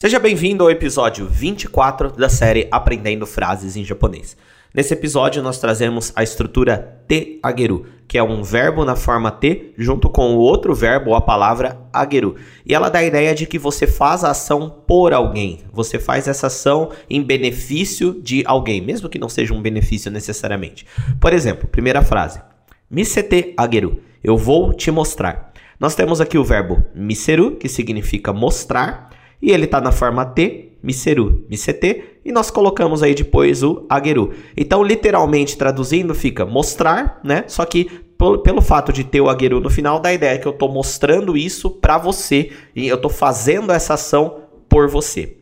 Seja bem-vindo ao episódio 24 da série Aprendendo Frases em Japonês. Nesse episódio, nós trazemos a estrutura te ageru, que é um verbo na forma te junto com o outro verbo, a palavra ageru. E ela dá a ideia de que você faz a ação por alguém. Você faz essa ação em benefício de alguém, mesmo que não seja um benefício necessariamente. Por exemplo, primeira frase: Misete ageru. Eu vou te mostrar. Nós temos aqui o verbo miseru, que significa mostrar e ele está na forma T, miseru, misete, e nós colocamos aí depois o ageru. Então, literalmente traduzindo, fica mostrar, né? Só que pelo, pelo fato de ter o ageru no final, dá a ideia que eu estou mostrando isso para você e eu estou fazendo essa ação por você.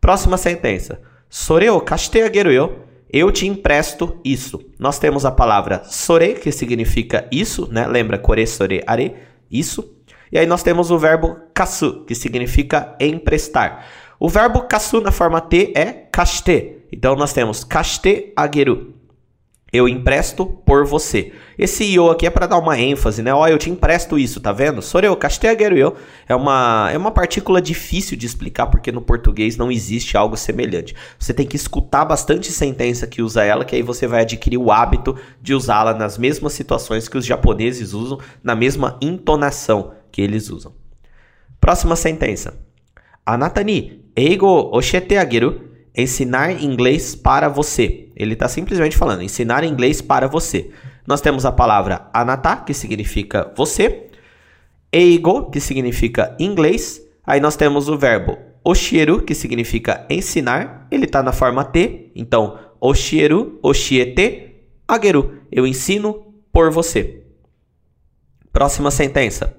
Próxima sentença. Sore o kashite ageru yo. Eu te empresto isso. Nós temos a palavra sore, que significa isso, né? Lembra kore sore are, isso. E aí nós temos o verbo kasu, que significa emprestar. O verbo kasu na forma T é kashite. Então nós temos kashite ageru. Eu empresto por você. Esse yo aqui é para dar uma ênfase, né? Ó, oh, eu te empresto isso, tá vendo? Soreu, kashite ageru yo. É uma, é uma partícula difícil de explicar porque no português não existe algo semelhante. Você tem que escutar bastante sentença que usa ela, que aí você vai adquirir o hábito de usá-la nas mesmas situações que os japoneses usam, na mesma entonação que eles usam. Próxima sentença. Anata ni eigo oshete ageru. Ensinar inglês para você. Ele está simplesmente falando ensinar inglês para você. Nós temos a palavra anata, que significa você. Eigo, que significa inglês. Aí nós temos o verbo oshieru, que significa ensinar. Ele está na forma T. Então, oshieru, oshiete, ageru. Eu ensino por você. Próxima sentença.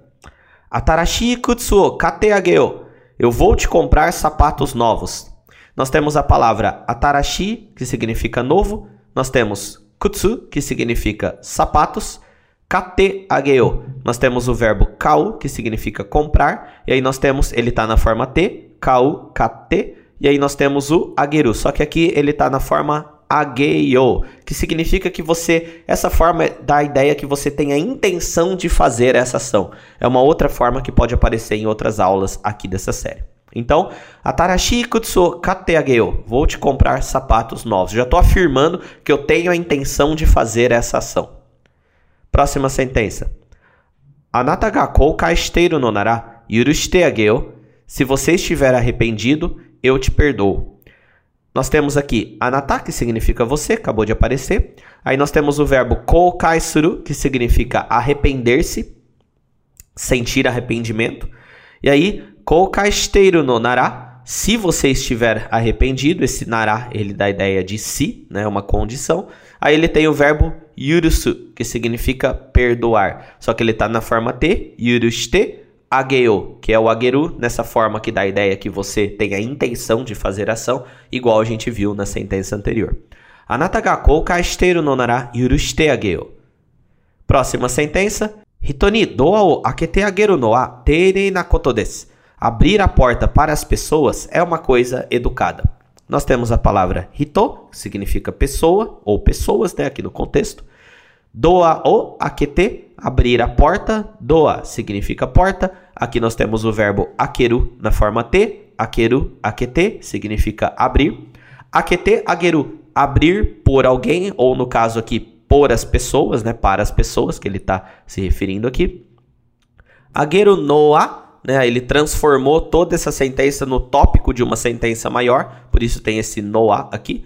Atarashi kutsu o kate ageo. Eu vou te comprar sapatos novos. Nós temos a palavra atarashi, que significa novo. Nós temos kutsu, que significa sapatos. Kate ageo. Nós temos o verbo kau, que significa comprar. E aí nós temos, ele está na forma T, kau, kate. E aí nós temos o ageru. Só que aqui ele está na forma ageio, que significa que você, essa forma dá a ideia que você tem a intenção de fazer essa ação. É uma outra forma que pode aparecer em outras aulas aqui dessa série. Então, Atarashi kutsu kateageo, vou te comprar sapatos novos. Já estou afirmando que eu tenho a intenção de fazer essa ação. Próxima sentença. Anata ga koukai nara yurushite. Se você estiver arrependido, eu te perdoo. Nós temos aqui anata, que significa você, acabou de aparecer. Aí nós temos o verbo koukai suru, que significa arrepender-se, sentir arrependimento. E aí, koukai shiteiru no nara, se você estiver arrependido, esse nara, ele dá a ideia de si, né, uma condição. Aí ele tem o verbo yurusu, que significa perdoar. Só que ele está na forma T, yurushite, ageo, que é o ageru, nessa forma que dá a ideia que você tem a intenção de fazer ação, igual a gente viu na sentença anterior. Anata ga nara yurushite ageo. Próxima sentença. Hitoni doa o akete ageru no a na koto desu. Abrir a porta para as pessoas é uma coisa educada. Nós temos a palavra hito, que significa pessoa ou pessoas, né, aqui no contexto. Doa o aquete, abrir a porta. Doa significa porta. Aqui nós temos o verbo akeru na forma T. Akeru, aquete significa abrir. Aquete, ageru, abrir por alguém, ou no caso aqui, por as pessoas, né? Para as pessoas que ele está se referindo aqui. Ageru noa, né? Ele transformou toda essa sentença no tópico de uma sentença maior, por isso tem esse noa aqui.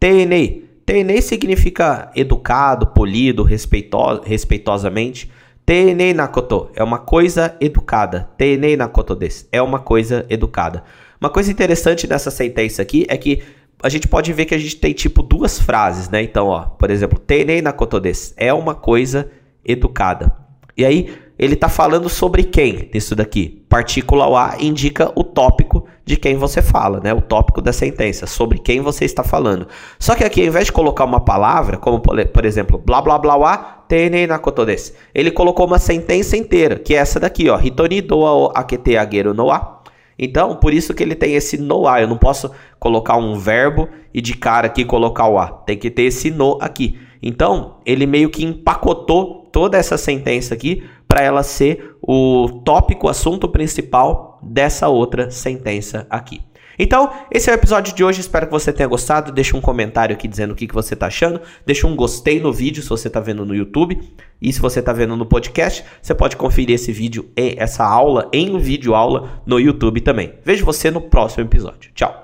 Tenei, Tenei significa educado, polido, respeito, respeitosamente. Tenei nakoto é uma coisa educada. Tenei nakoto desu é uma coisa educada. Uma coisa interessante nessa sentença aqui é que a gente pode ver que a gente tem tipo duas frases, né? Então, ó, por exemplo, tenei nakoto desu é uma coisa educada. E aí ele está falando sobre quem nisso daqui? Partícula A indica o tópico de quem você fala, né? O tópico da sentença, sobre quem você está falando. Só que aqui, ao invés de colocar uma palavra, como por exemplo, blá blá blá blá, tenei nakoto desu, ele colocou uma sentença inteira, que é essa daqui, ó, hitoni doa o akete no a. Então, por isso que ele tem esse no a. Eu não posso colocar um verbo e de cara aqui colocar o a. Tem que ter esse no aqui. Então, ele meio que empacotou toda essa sentença aqui para ela ser o tópico, assunto principal dessa outra sentença aqui. Então, esse é o episódio de hoje. Espero que você tenha gostado. Deixa um comentário aqui dizendo o que, que você está achando. Deixa um gostei no vídeo se você está vendo no YouTube. E se você está vendo no podcast, você pode conferir esse vídeo essa aula em vídeo aula no YouTube também. Vejo você no próximo episódio. Tchau.